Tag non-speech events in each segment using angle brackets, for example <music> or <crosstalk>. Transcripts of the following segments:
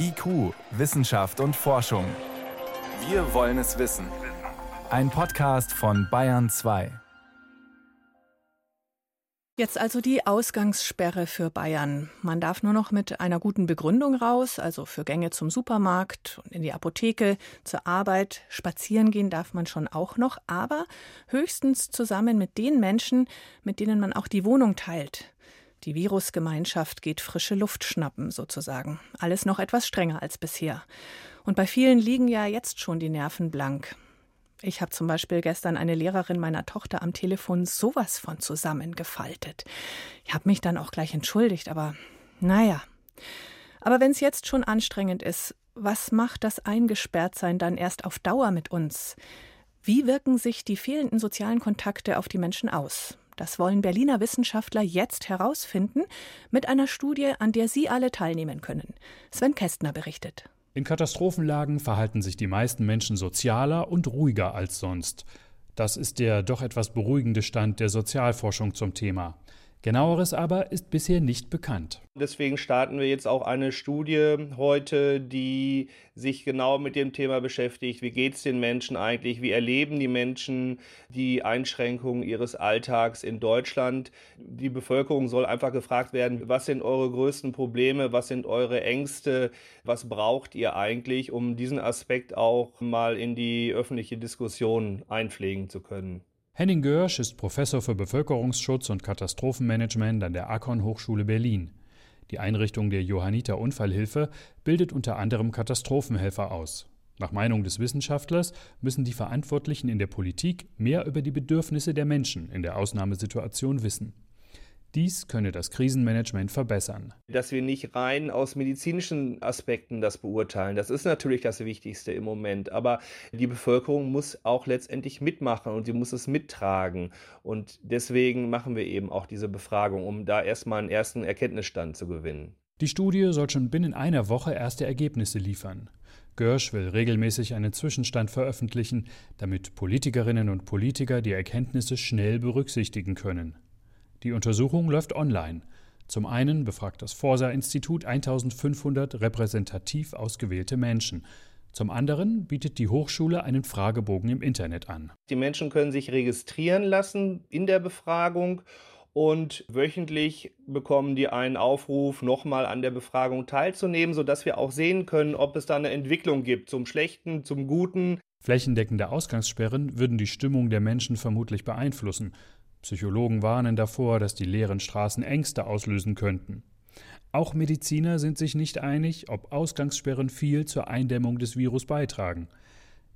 IQ, Wissenschaft und Forschung. Wir wollen es wissen. Ein Podcast von Bayern 2. Jetzt also die Ausgangssperre für Bayern. Man darf nur noch mit einer guten Begründung raus, also für Gänge zum Supermarkt und in die Apotheke, zur Arbeit. Spazieren gehen darf man schon auch noch, aber höchstens zusammen mit den Menschen, mit denen man auch die Wohnung teilt. Die Virusgemeinschaft geht frische Luft schnappen, sozusagen. Alles noch etwas strenger als bisher. Und bei vielen liegen ja jetzt schon die Nerven blank. Ich habe zum Beispiel gestern eine Lehrerin meiner Tochter am Telefon sowas von zusammengefaltet. Ich habe mich dann auch gleich entschuldigt, aber naja. Aber wenn es jetzt schon anstrengend ist, was macht das Eingesperrtsein dann erst auf Dauer mit uns? Wie wirken sich die fehlenden sozialen Kontakte auf die Menschen aus? Das wollen Berliner Wissenschaftler jetzt herausfinden mit einer Studie, an der Sie alle teilnehmen können. Sven Kästner berichtet. In Katastrophenlagen verhalten sich die meisten Menschen sozialer und ruhiger als sonst. Das ist der doch etwas beruhigende Stand der Sozialforschung zum Thema. Genaueres aber ist bisher nicht bekannt. Deswegen starten wir jetzt auch eine Studie heute, die sich genau mit dem Thema beschäftigt. Wie geht es den Menschen eigentlich? Wie erleben die Menschen die Einschränkungen ihres Alltags in Deutschland? Die Bevölkerung soll einfach gefragt werden, was sind eure größten Probleme? Was sind eure Ängste? Was braucht ihr eigentlich, um diesen Aspekt auch mal in die öffentliche Diskussion einpflegen zu können? Henning Görsch ist Professor für Bevölkerungsschutz und Katastrophenmanagement an der Akon Hochschule Berlin. Die Einrichtung der Johanniter Unfallhilfe bildet unter anderem Katastrophenhelfer aus. Nach Meinung des Wissenschaftlers müssen die Verantwortlichen in der Politik mehr über die Bedürfnisse der Menschen in der Ausnahmesituation wissen. Dies könne das Krisenmanagement verbessern. Dass wir nicht rein aus medizinischen Aspekten das beurteilen, das ist natürlich das Wichtigste im Moment. Aber die Bevölkerung muss auch letztendlich mitmachen und sie muss es mittragen. Und deswegen machen wir eben auch diese Befragung, um da erstmal einen ersten Erkenntnisstand zu gewinnen. Die Studie soll schon binnen einer Woche erste Ergebnisse liefern. Görsch will regelmäßig einen Zwischenstand veröffentlichen, damit Politikerinnen und Politiker die Erkenntnisse schnell berücksichtigen können. Die Untersuchung läuft online. Zum einen befragt das Forsa-Institut 1500 repräsentativ ausgewählte Menschen. Zum anderen bietet die Hochschule einen Fragebogen im Internet an. Die Menschen können sich registrieren lassen in der Befragung und wöchentlich bekommen die einen Aufruf, nochmal an der Befragung teilzunehmen, sodass wir auch sehen können, ob es da eine Entwicklung gibt zum Schlechten, zum Guten. Flächendeckende Ausgangssperren würden die Stimmung der Menschen vermutlich beeinflussen. Psychologen warnen davor, dass die leeren Straßen Ängste auslösen könnten. Auch Mediziner sind sich nicht einig, ob Ausgangssperren viel zur Eindämmung des Virus beitragen.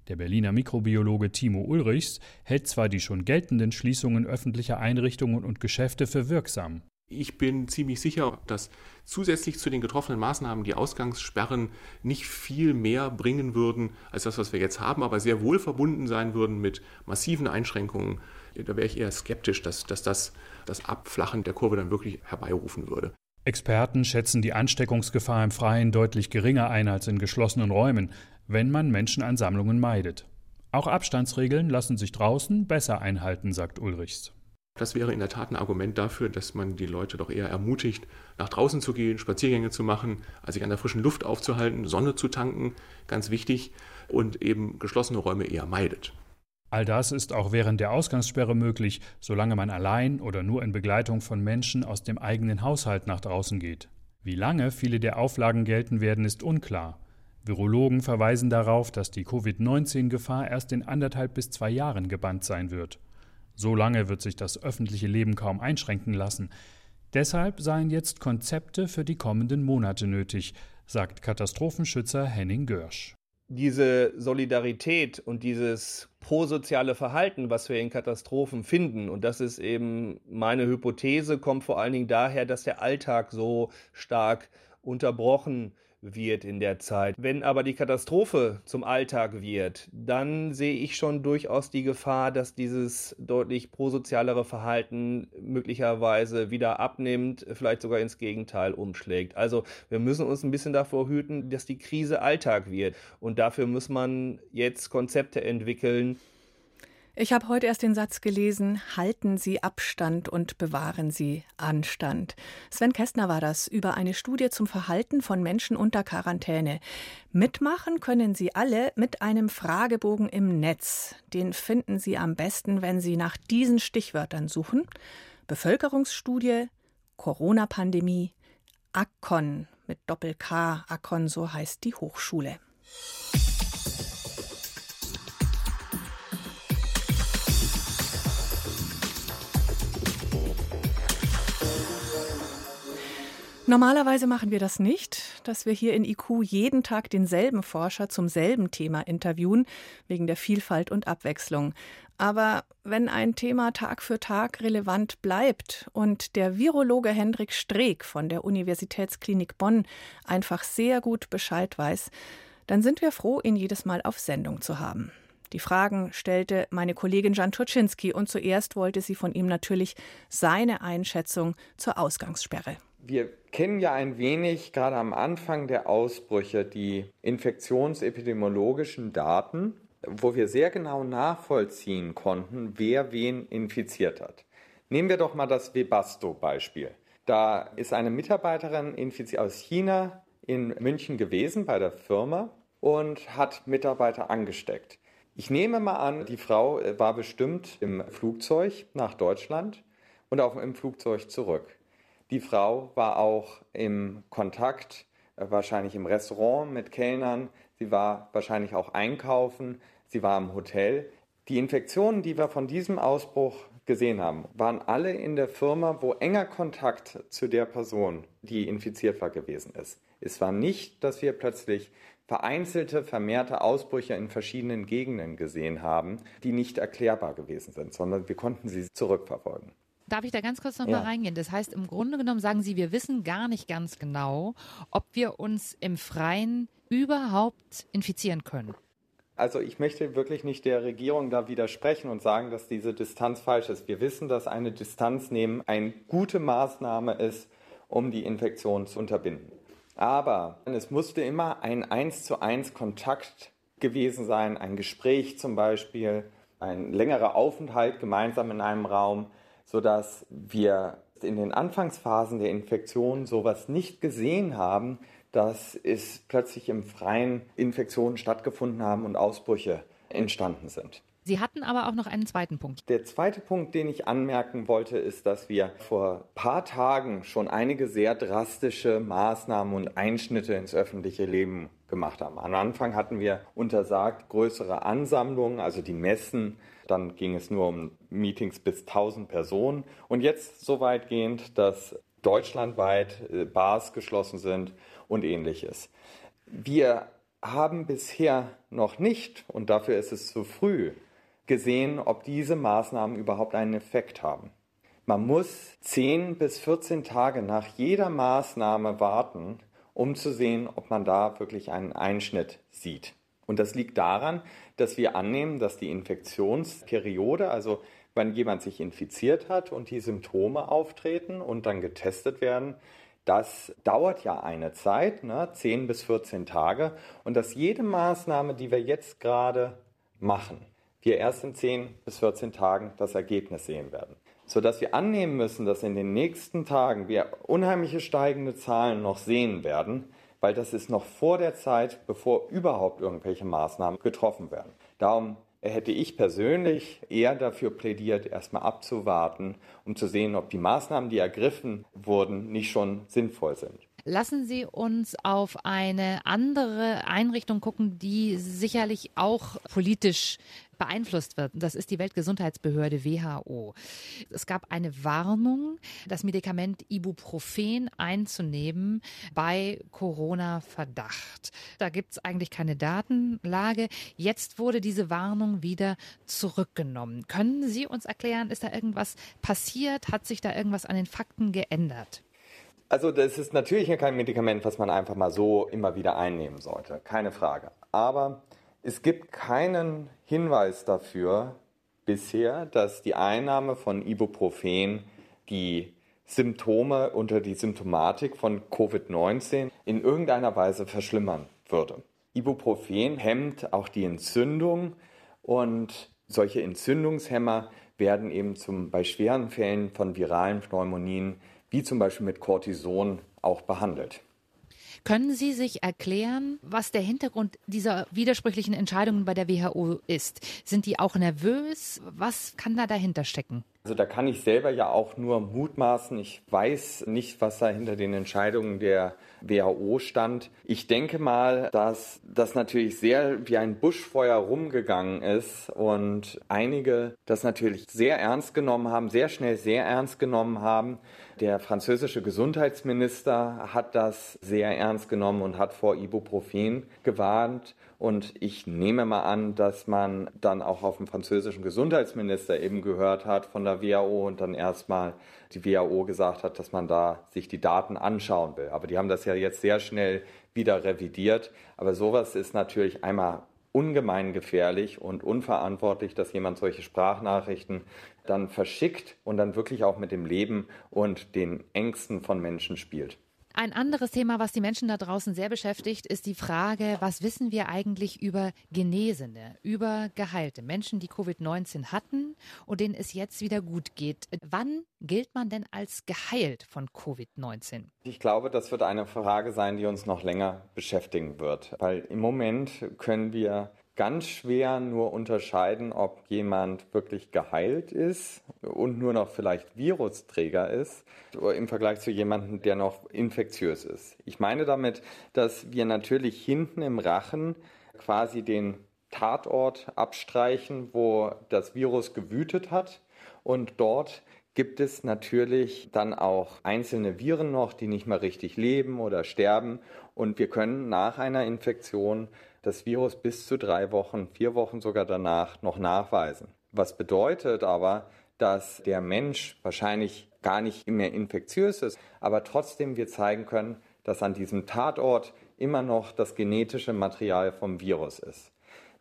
Der Berliner Mikrobiologe Timo Ulrichs hält zwar die schon geltenden Schließungen öffentlicher Einrichtungen und Geschäfte für wirksam. Ich bin ziemlich sicher, dass zusätzlich zu den getroffenen Maßnahmen die Ausgangssperren nicht viel mehr bringen würden als das, was wir jetzt haben, aber sehr wohl verbunden sein würden mit massiven Einschränkungen da wäre ich eher skeptisch, dass, dass das das Abflachen der Kurve dann wirklich herbeirufen würde. Experten schätzen die Ansteckungsgefahr im Freien deutlich geringer ein als in geschlossenen Räumen, wenn man Menschenansammlungen meidet. Auch Abstandsregeln lassen sich draußen besser einhalten, sagt Ulrichs. Das wäre in der Tat ein Argument dafür, dass man die Leute doch eher ermutigt, nach draußen zu gehen, Spaziergänge zu machen, als sich an der frischen Luft aufzuhalten, Sonne zu tanken, ganz wichtig, und eben geschlossene Räume eher meidet. All das ist auch während der Ausgangssperre möglich, solange man allein oder nur in Begleitung von Menschen aus dem eigenen Haushalt nach draußen geht. Wie lange viele der Auflagen gelten werden, ist unklar. Virologen verweisen darauf, dass die Covid-19-Gefahr erst in anderthalb bis zwei Jahren gebannt sein wird. So lange wird sich das öffentliche Leben kaum einschränken lassen. Deshalb seien jetzt Konzepte für die kommenden Monate nötig, sagt Katastrophenschützer Henning Görsch diese Solidarität und dieses prosoziale Verhalten, was wir in Katastrophen finden, und das ist eben meine Hypothese, kommt vor allen Dingen daher, dass der Alltag so stark unterbrochen wird in der Zeit. Wenn aber die Katastrophe zum Alltag wird, dann sehe ich schon durchaus die Gefahr, dass dieses deutlich prosozialere Verhalten möglicherweise wieder abnimmt, vielleicht sogar ins Gegenteil umschlägt. Also wir müssen uns ein bisschen davor hüten, dass die Krise Alltag wird. Und dafür muss man jetzt Konzepte entwickeln, Ich habe heute erst den Satz gelesen, halten Sie Abstand und bewahren Sie Anstand. Sven Kästner war das über eine Studie zum Verhalten von Menschen unter Quarantäne. Mitmachen können Sie alle mit einem Fragebogen im Netz. Den finden Sie am besten, wenn Sie nach diesen Stichwörtern suchen. Bevölkerungsstudie, Corona-Pandemie, Akkon mit Doppel-K, Akkon, so heißt die Hochschule. Normalerweise machen wir das nicht, dass wir hier in IQ jeden Tag denselben Forscher zum selben Thema interviewen, wegen der Vielfalt und Abwechslung. Aber wenn ein Thema Tag für Tag relevant bleibt und der Virologe Hendrik Streeck von der Universitätsklinik Bonn einfach sehr gut Bescheid weiß, dann sind wir froh, ihn jedes Mal auf Sendung zu haben. Die Fragen stellte meine Kollegin Jan Turczynski und zuerst wollte sie von ihm natürlich seine Einschätzung zur Ausgangssperre wir kennen ja ein wenig gerade am Anfang der Ausbrüche die infektionsepidemiologischen Daten, wo wir sehr genau nachvollziehen konnten, wer wen infiziert hat. Nehmen wir doch mal das Webasto-Beispiel. Da ist eine Mitarbeiterin aus China in München gewesen bei der Firma und hat Mitarbeiter angesteckt. Ich nehme mal an, die Frau war bestimmt im Flugzeug nach Deutschland und auch im Flugzeug zurück. Die Frau war auch im Kontakt, äh, wahrscheinlich im Restaurant mit Kellnern. Sie war wahrscheinlich auch einkaufen. Sie war im Hotel. Die Infektionen, die wir von diesem Ausbruch gesehen haben, waren alle in der Firma, wo enger Kontakt zu der Person, die infiziert war, gewesen ist. Es war nicht, dass wir plötzlich vereinzelte, vermehrte Ausbrüche in verschiedenen Gegenden gesehen haben, die nicht erklärbar gewesen sind, sondern wir konnten sie zurückverfolgen. Darf ich da ganz kurz noch ja. mal reingehen? Das heißt, im Grunde genommen sagen Sie, wir wissen gar nicht ganz genau, ob wir uns im Freien überhaupt infizieren können. Also ich möchte wirklich nicht der Regierung da widersprechen und sagen, dass diese Distanz falsch ist. Wir wissen, dass eine Distanz nehmen eine gute Maßnahme ist, um die Infektion zu unterbinden. Aber es musste immer ein eins zu eins Kontakt gewesen sein, ein Gespräch zum Beispiel, ein längerer Aufenthalt gemeinsam in einem Raum sodass wir in den Anfangsphasen der Infektion sowas nicht gesehen haben, dass es plötzlich im Freien Infektionen stattgefunden haben und Ausbrüche entstanden sind. Sie hatten aber auch noch einen zweiten Punkt. Der zweite Punkt, den ich anmerken wollte, ist, dass wir vor ein paar Tagen schon einige sehr drastische Maßnahmen und Einschnitte ins öffentliche Leben gemacht haben. Am Anfang hatten wir untersagt größere Ansammlungen, also die Messen. Dann ging es nur um Meetings bis 1000 Personen. Und jetzt so weitgehend, dass deutschlandweit äh, Bars geschlossen sind und ähnliches. Wir haben bisher noch nicht, und dafür ist es zu früh, gesehen, ob diese Maßnahmen überhaupt einen Effekt haben. Man muss 10 bis 14 Tage nach jeder Maßnahme warten, um zu sehen, ob man da wirklich einen Einschnitt sieht. Und das liegt daran, dass wir annehmen, dass die Infektionsperiode, also wenn jemand sich infiziert hat und die Symptome auftreten und dann getestet werden, das dauert ja eine Zeit, ne, 10 bis 14 Tage, und dass jede Maßnahme, die wir jetzt gerade machen, wir erst in 10 bis 14 Tagen das Ergebnis sehen werden. Sodass wir annehmen müssen, dass in den nächsten Tagen wir unheimliche steigende Zahlen noch sehen werden, weil das ist noch vor der Zeit, bevor überhaupt irgendwelche Maßnahmen getroffen werden. Darum hätte ich persönlich eher dafür plädiert, erstmal abzuwarten, um zu sehen, ob die Maßnahmen, die ergriffen wurden, nicht schon sinnvoll sind. Lassen Sie uns auf eine andere Einrichtung gucken, die sicherlich auch politisch beeinflusst wird. Das ist die Weltgesundheitsbehörde WHO. Es gab eine Warnung, das Medikament Ibuprofen einzunehmen bei Corona-Verdacht. Da gibt es eigentlich keine Datenlage. Jetzt wurde diese Warnung wieder zurückgenommen. Können Sie uns erklären, ist da irgendwas passiert? Hat sich da irgendwas an den Fakten geändert? Also das ist natürlich kein Medikament, was man einfach mal so immer wieder einnehmen sollte, keine Frage. Aber es gibt keinen Hinweis dafür bisher, dass die Einnahme von Ibuprofen die Symptome unter die Symptomatik von Covid-19 in irgendeiner Weise verschlimmern würde. Ibuprofen hemmt auch die Entzündung und solche Entzündungshemmer werden eben zum, bei schweren Fällen von viralen Pneumonien, wie zum Beispiel mit Cortison, auch behandelt. Können Sie sich erklären, was der Hintergrund dieser widersprüchlichen Entscheidungen bei der WHO ist? Sind die auch nervös? Was kann da dahinter stecken? Also da kann ich selber ja auch nur mutmaßen. Ich weiß nicht, was da hinter den Entscheidungen der WHO stand. Ich denke mal, dass das natürlich sehr wie ein Buschfeuer rumgegangen ist und einige das natürlich sehr ernst genommen haben, sehr schnell sehr ernst genommen haben. Der französische Gesundheitsminister hat das sehr ernst genommen und hat vor Ibuprofen gewarnt. Und ich nehme mal an, dass man dann auch auf den französischen Gesundheitsminister eben gehört hat von der WHO und dann erstmal die WHO gesagt hat, dass man da sich die Daten anschauen will. Aber die haben das ja jetzt sehr schnell wieder revidiert. Aber sowas ist natürlich einmal ungemein gefährlich und unverantwortlich, dass jemand solche Sprachnachrichten dann verschickt und dann wirklich auch mit dem Leben und den Ängsten von Menschen spielt. Ein anderes Thema, was die Menschen da draußen sehr beschäftigt, ist die Frage, was wissen wir eigentlich über Genesene, über Geheilte, Menschen, die Covid-19 hatten und denen es jetzt wieder gut geht. Wann gilt man denn als geheilt von Covid-19? Ich glaube, das wird eine Frage sein, die uns noch länger beschäftigen wird, weil im Moment können wir ganz schwer nur unterscheiden, ob jemand wirklich geheilt ist und nur noch vielleicht Virusträger ist im Vergleich zu jemandem, der noch infektiös ist. Ich meine damit, dass wir natürlich hinten im Rachen quasi den Tatort abstreichen, wo das Virus gewütet hat und dort gibt es natürlich dann auch einzelne Viren noch, die nicht mehr richtig leben oder sterben und wir können nach einer Infektion das Virus bis zu drei Wochen, vier Wochen sogar danach noch nachweisen. Was bedeutet aber, dass der Mensch wahrscheinlich gar nicht mehr infektiös ist, aber trotzdem wir zeigen können, dass an diesem Tatort immer noch das genetische Material vom Virus ist.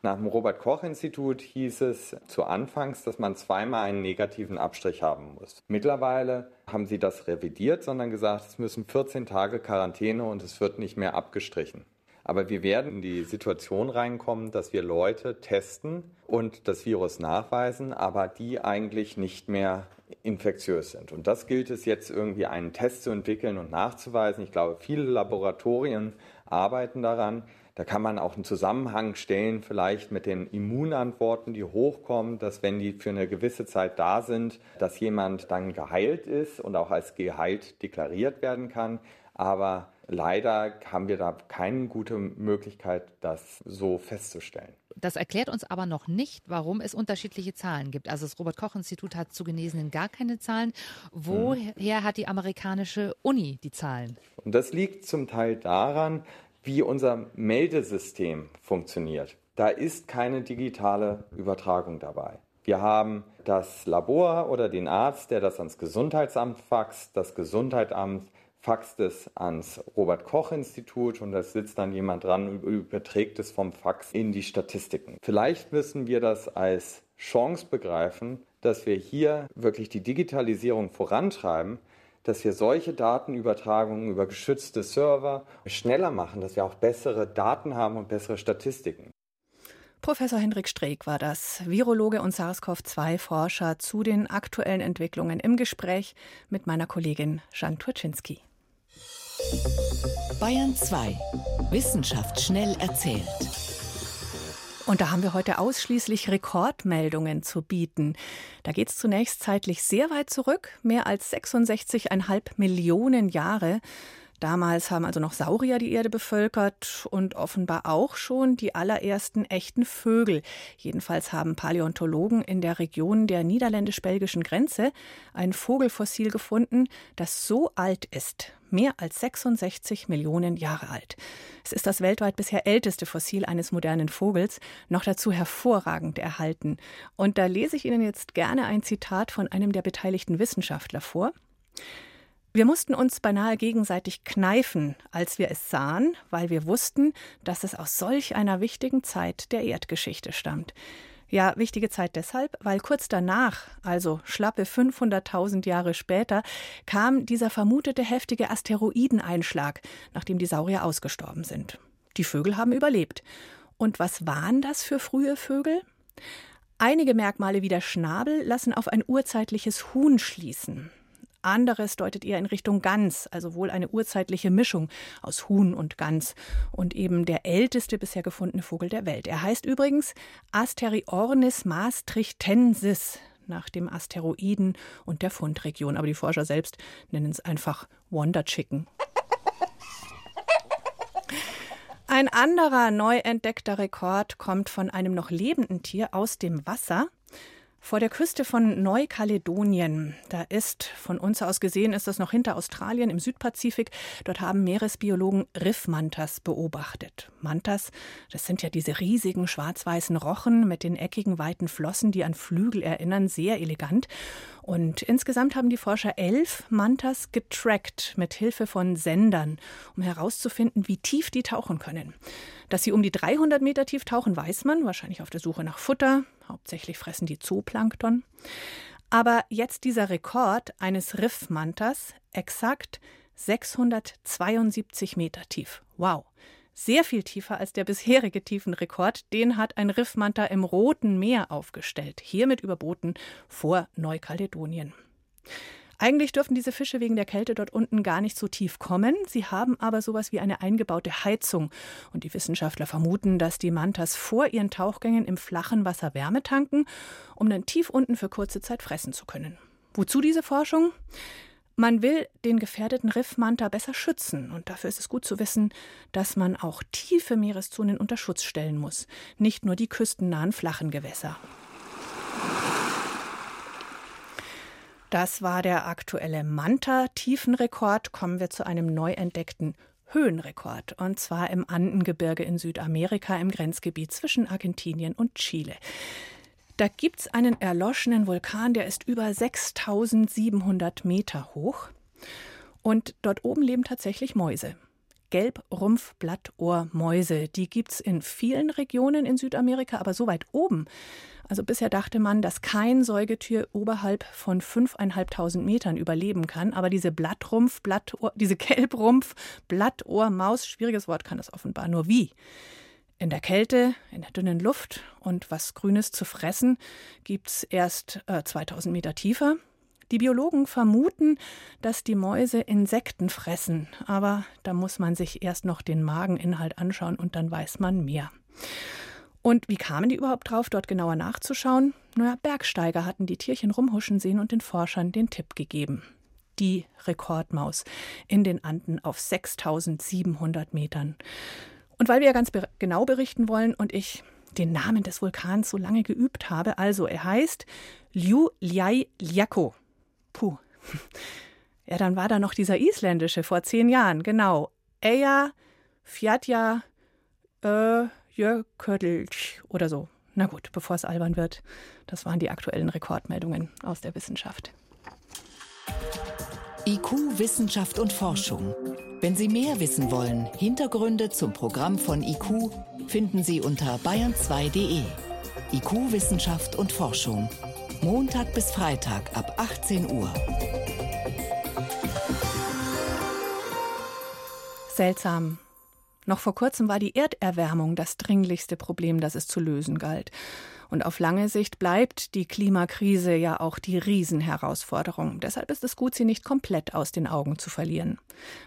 Nach dem Robert Koch Institut hieß es zu Anfangs, dass man zweimal einen negativen Abstrich haben muss. Mittlerweile haben sie das revidiert, sondern gesagt, es müssen 14 Tage Quarantäne und es wird nicht mehr abgestrichen. Aber wir werden in die Situation reinkommen, dass wir Leute testen und das Virus nachweisen, aber die eigentlich nicht mehr infektiös sind. Und das gilt es jetzt irgendwie einen Test zu entwickeln und nachzuweisen. Ich glaube, viele Laboratorien arbeiten daran. Da kann man auch einen Zusammenhang stellen, vielleicht mit den Immunantworten, die hochkommen, dass wenn die für eine gewisse Zeit da sind, dass jemand dann geheilt ist und auch als geheilt deklariert werden kann. Aber Leider haben wir da keine gute Möglichkeit, das so festzustellen. Das erklärt uns aber noch nicht, warum es unterschiedliche Zahlen gibt. Also das Robert Koch Institut hat zu Genesenen gar keine Zahlen. Woher hat die amerikanische Uni die Zahlen? Und das liegt zum Teil daran, wie unser Meldesystem funktioniert. Da ist keine digitale Übertragung dabei. Wir haben das Labor oder den Arzt, der das ans Gesundheitsamt faxt. Das Gesundheitsamt faxt es ans Robert Koch Institut und da sitzt dann jemand dran und überträgt es vom Fax in die Statistiken. Vielleicht müssen wir das als Chance begreifen, dass wir hier wirklich die Digitalisierung vorantreiben, dass wir solche Datenübertragungen über geschützte Server schneller machen, dass wir auch bessere Daten haben und bessere Statistiken. Professor Hendrik Streeck war das, Virologe und SARS-CoV-2-Forscher zu den aktuellen Entwicklungen im Gespräch mit meiner Kollegin Jan Turczynski. Bayern 2. Wissenschaft schnell erzählt. Und da haben wir heute ausschließlich Rekordmeldungen zu bieten. Da geht es zunächst zeitlich sehr weit zurück, mehr als 66,5 Millionen Jahre. Damals haben also noch Saurier die Erde bevölkert und offenbar auch schon die allerersten echten Vögel. Jedenfalls haben Paläontologen in der Region der niederländisch-belgischen Grenze ein Vogelfossil gefunden, das so alt ist, mehr als 66 Millionen Jahre alt. Es ist das weltweit bisher älteste Fossil eines modernen Vogels, noch dazu hervorragend erhalten. Und da lese ich Ihnen jetzt gerne ein Zitat von einem der beteiligten Wissenschaftler vor. Wir mussten uns beinahe gegenseitig kneifen, als wir es sahen, weil wir wussten, dass es aus solch einer wichtigen Zeit der Erdgeschichte stammt. Ja, wichtige Zeit deshalb, weil kurz danach, also schlappe 500.000 Jahre später, kam dieser vermutete heftige Asteroideneinschlag, nachdem die Saurier ausgestorben sind. Die Vögel haben überlebt. Und was waren das für frühe Vögel? Einige Merkmale wie der Schnabel lassen auf ein urzeitliches Huhn schließen. Anderes deutet eher in Richtung Gans, also wohl eine urzeitliche Mischung aus Huhn und Gans und eben der älteste bisher gefundene Vogel der Welt. Er heißt übrigens Asteriornis maastrichtensis nach dem Asteroiden und der Fundregion, aber die Forscher selbst nennen es einfach Wonder Chicken. Ein anderer neu entdeckter Rekord kommt von einem noch lebenden Tier aus dem Wasser. Vor der Küste von Neukaledonien, da ist von uns aus gesehen, ist das noch hinter Australien im Südpazifik. Dort haben Meeresbiologen Riffmantas beobachtet. Mantas, das sind ja diese riesigen schwarz-weißen Rochen mit den eckigen weiten Flossen, die an Flügel erinnern, sehr elegant. Und insgesamt haben die Forscher elf Mantas getrackt mit Hilfe von Sendern, um herauszufinden, wie tief die tauchen können. Dass sie um die 300 Meter tief tauchen, weiß man, wahrscheinlich auf der Suche nach Futter. Hauptsächlich fressen die Zooplankton. Aber jetzt dieser Rekord eines Riffmantas, exakt 672 Meter tief. Wow! Sehr viel tiefer als der bisherige Tiefenrekord. Den hat ein Riffmanta im Roten Meer aufgestellt, hiermit überboten vor Neukaledonien. Eigentlich dürfen diese Fische wegen der Kälte dort unten gar nicht so tief kommen. Sie haben aber sowas wie eine eingebaute Heizung. Und die Wissenschaftler vermuten, dass die Mantas vor ihren Tauchgängen im flachen Wasser Wärme tanken, um dann tief unten für kurze Zeit fressen zu können. Wozu diese Forschung? Man will den gefährdeten Riffmanta besser schützen und dafür ist es gut zu wissen, dass man auch tiefe Meereszonen unter Schutz stellen muss, nicht nur die küstennahen flachen Gewässer. Das war der aktuelle Manta-Tiefenrekord. Kommen wir zu einem neu entdeckten Höhenrekord, und zwar im Andengebirge in Südamerika im Grenzgebiet zwischen Argentinien und Chile. Da gibt es einen erloschenen Vulkan, der ist über 6700 Meter hoch. Und dort oben leben tatsächlich Mäuse. Gelbrumpfblattohrmäuse. Die gibt es in vielen Regionen in Südamerika, aber so weit oben also bisher dachte man, dass kein Säugetier oberhalb von 5.500 Metern überleben kann. Aber diese Blattrumpf, Blattohr, diese Gelbrumpf, Blattohrmaus, schwieriges Wort kann das offenbar. Nur wie? In der Kälte, in der dünnen Luft und was Grünes zu fressen gibt es erst äh, 2000 Meter tiefer. Die Biologen vermuten, dass die Mäuse Insekten fressen, aber da muss man sich erst noch den Mageninhalt anschauen und dann weiß man mehr. Und wie kamen die überhaupt drauf, dort genauer nachzuschauen? Naja, Bergsteiger hatten die Tierchen rumhuschen sehen und den Forschern den Tipp gegeben. Die Rekordmaus in den Anden auf 6700 Metern. Und weil wir ja ganz genau berichten wollen und ich den Namen des Vulkans so lange geübt habe, also er heißt Liu Liai Liako. Puh. <laughs> Ja, dann war da noch dieser isländische vor zehn Jahren, genau. Eja Fjatja äh, Jöködelch oder so. Na gut, bevor es albern wird, das waren die aktuellen Rekordmeldungen aus der Wissenschaft. IQ, Wissenschaft und Forschung. Wenn Sie mehr wissen wollen, Hintergründe zum Programm von IQ finden Sie unter bayern2.de. IQ, Wissenschaft und Forschung. Montag bis Freitag ab 18 Uhr. Seltsam. Noch vor kurzem war die Erderwärmung das dringlichste Problem, das es zu lösen galt. Und auf lange Sicht bleibt die Klimakrise ja auch die Riesenherausforderung. Deshalb ist es gut, sie nicht komplett aus den Augen zu verlieren.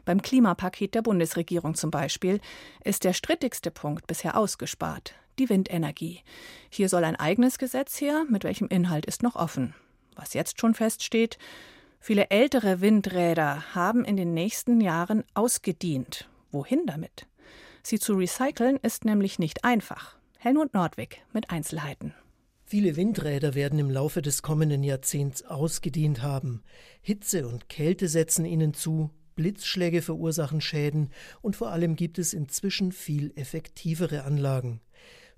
Beim Klimapaket der Bundesregierung zum Beispiel ist der strittigste Punkt bisher ausgespart, die Windenergie. Hier soll ein eigenes Gesetz her, mit welchem Inhalt ist noch offen. Was jetzt schon feststeht, viele ältere Windräder haben in den nächsten Jahren ausgedient. Wohin damit? Sie zu recyceln ist nämlich nicht einfach. Helmut Nordwig mit Einzelheiten. Viele Windräder werden im Laufe des kommenden Jahrzehnts ausgedient haben. Hitze und Kälte setzen ihnen zu, Blitzschläge verursachen Schäden und vor allem gibt es inzwischen viel effektivere Anlagen.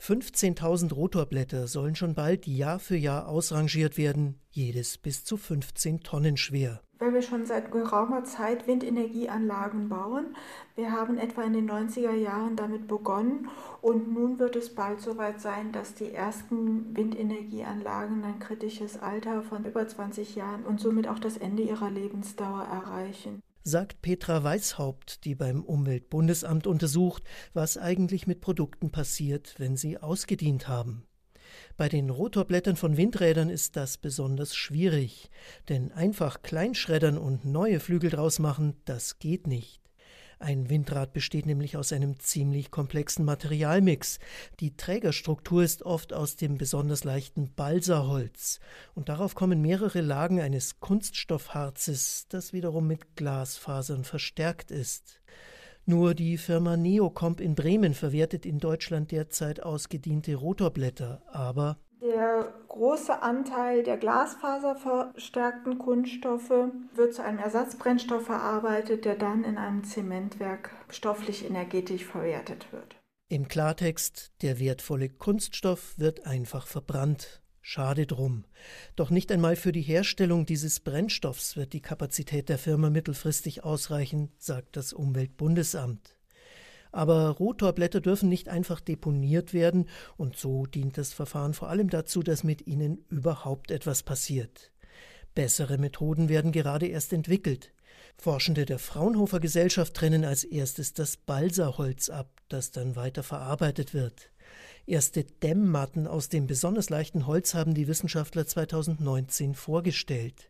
15.000 Rotorblätter sollen schon bald Jahr für Jahr ausrangiert werden, jedes bis zu 15 Tonnen schwer. Weil wir schon seit geraumer Zeit Windenergieanlagen bauen. Wir haben etwa in den 90er Jahren damit begonnen und nun wird es bald soweit sein, dass die ersten Windenergieanlagen ein kritisches Alter von über 20 Jahren und somit auch das Ende ihrer Lebensdauer erreichen sagt Petra Weishaupt, die beim Umweltbundesamt untersucht, was eigentlich mit Produkten passiert, wenn sie ausgedient haben. Bei den Rotorblättern von Windrädern ist das besonders schwierig, denn einfach kleinschreddern und neue Flügel draus machen, das geht nicht. Ein Windrad besteht nämlich aus einem ziemlich komplexen Materialmix. Die Trägerstruktur ist oft aus dem besonders leichten Balsaholz und darauf kommen mehrere Lagen eines Kunststoffharzes, das wiederum mit Glasfasern verstärkt ist. Nur die Firma Neocomp in Bremen verwertet in Deutschland derzeit ausgediente Rotorblätter, aber der große Anteil der glasfaserverstärkten Kunststoffe wird zu einem Ersatzbrennstoff verarbeitet, der dann in einem Zementwerk stofflich energetisch verwertet wird. Im Klartext, der wertvolle Kunststoff wird einfach verbrannt. Schade drum. Doch nicht einmal für die Herstellung dieses Brennstoffs wird die Kapazität der Firma mittelfristig ausreichen, sagt das Umweltbundesamt. Aber Rotorblätter dürfen nicht einfach deponiert werden, und so dient das Verfahren vor allem dazu, dass mit ihnen überhaupt etwas passiert. Bessere Methoden werden gerade erst entwickelt. Forschende der Fraunhofer Gesellschaft trennen als erstes das Balsaholz ab, das dann weiter verarbeitet wird. Erste Dämmmatten aus dem besonders leichten Holz haben die Wissenschaftler 2019 vorgestellt.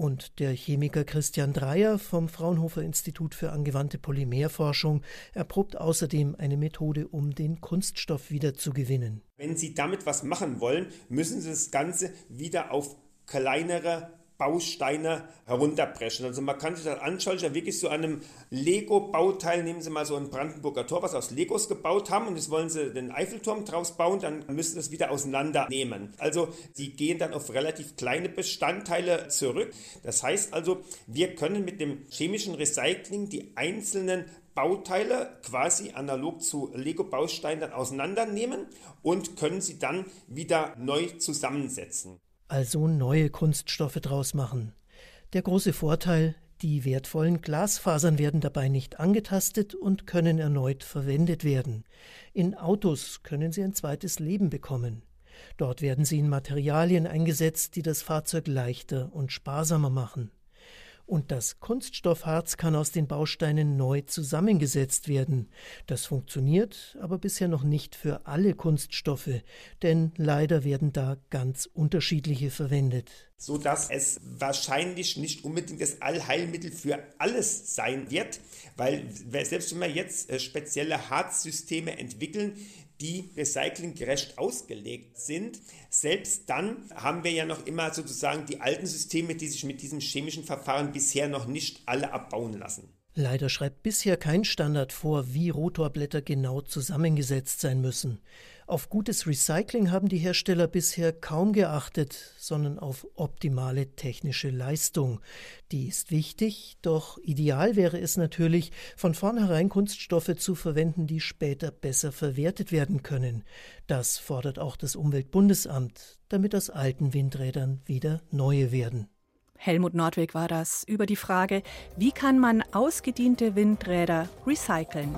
Und der Chemiker Christian Dreyer vom Fraunhofer Institut für angewandte Polymerforschung erprobt außerdem eine Methode, um den Kunststoff wiederzugewinnen. Wenn Sie damit was machen wollen, müssen Sie das Ganze wieder auf kleinere Bausteine herunterbrechen. Also man kann sich das anschauen, ja wirklich so einem Lego-Bauteil, nehmen Sie mal so ein Brandenburger Tor, was aus Legos gebaut haben und jetzt wollen Sie den Eiffelturm draus bauen, dann müssen Sie es wieder auseinandernehmen. Also Sie gehen dann auf relativ kleine Bestandteile zurück. Das heißt also, wir können mit dem chemischen Recycling die einzelnen Bauteile quasi analog zu Lego-Bausteinen auseinandernehmen und können sie dann wieder neu zusammensetzen also neue Kunststoffe draus machen. Der große Vorteil, die wertvollen Glasfasern werden dabei nicht angetastet und können erneut verwendet werden. In Autos können sie ein zweites Leben bekommen. Dort werden sie in Materialien eingesetzt, die das Fahrzeug leichter und sparsamer machen. Und das Kunststoffharz kann aus den Bausteinen neu zusammengesetzt werden. Das funktioniert aber bisher noch nicht für alle Kunststoffe, denn leider werden da ganz unterschiedliche verwendet. So dass es wahrscheinlich nicht unbedingt das Allheilmittel für alles sein wird, weil selbst wenn wir jetzt äh, spezielle Harzsysteme entwickeln, die recyclinggerecht ausgelegt sind. Selbst dann haben wir ja noch immer sozusagen die alten Systeme, die sich mit diesem chemischen Verfahren bisher noch nicht alle abbauen lassen. Leider schreibt bisher kein Standard vor, wie Rotorblätter genau zusammengesetzt sein müssen. Auf gutes Recycling haben die Hersteller bisher kaum geachtet, sondern auf optimale technische Leistung. Die ist wichtig, doch ideal wäre es natürlich, von vornherein Kunststoffe zu verwenden, die später besser verwertet werden können. Das fordert auch das Umweltbundesamt, damit aus alten Windrädern wieder neue werden. Helmut Nordweg war das über die Frage, wie kann man ausgediente Windräder recyceln?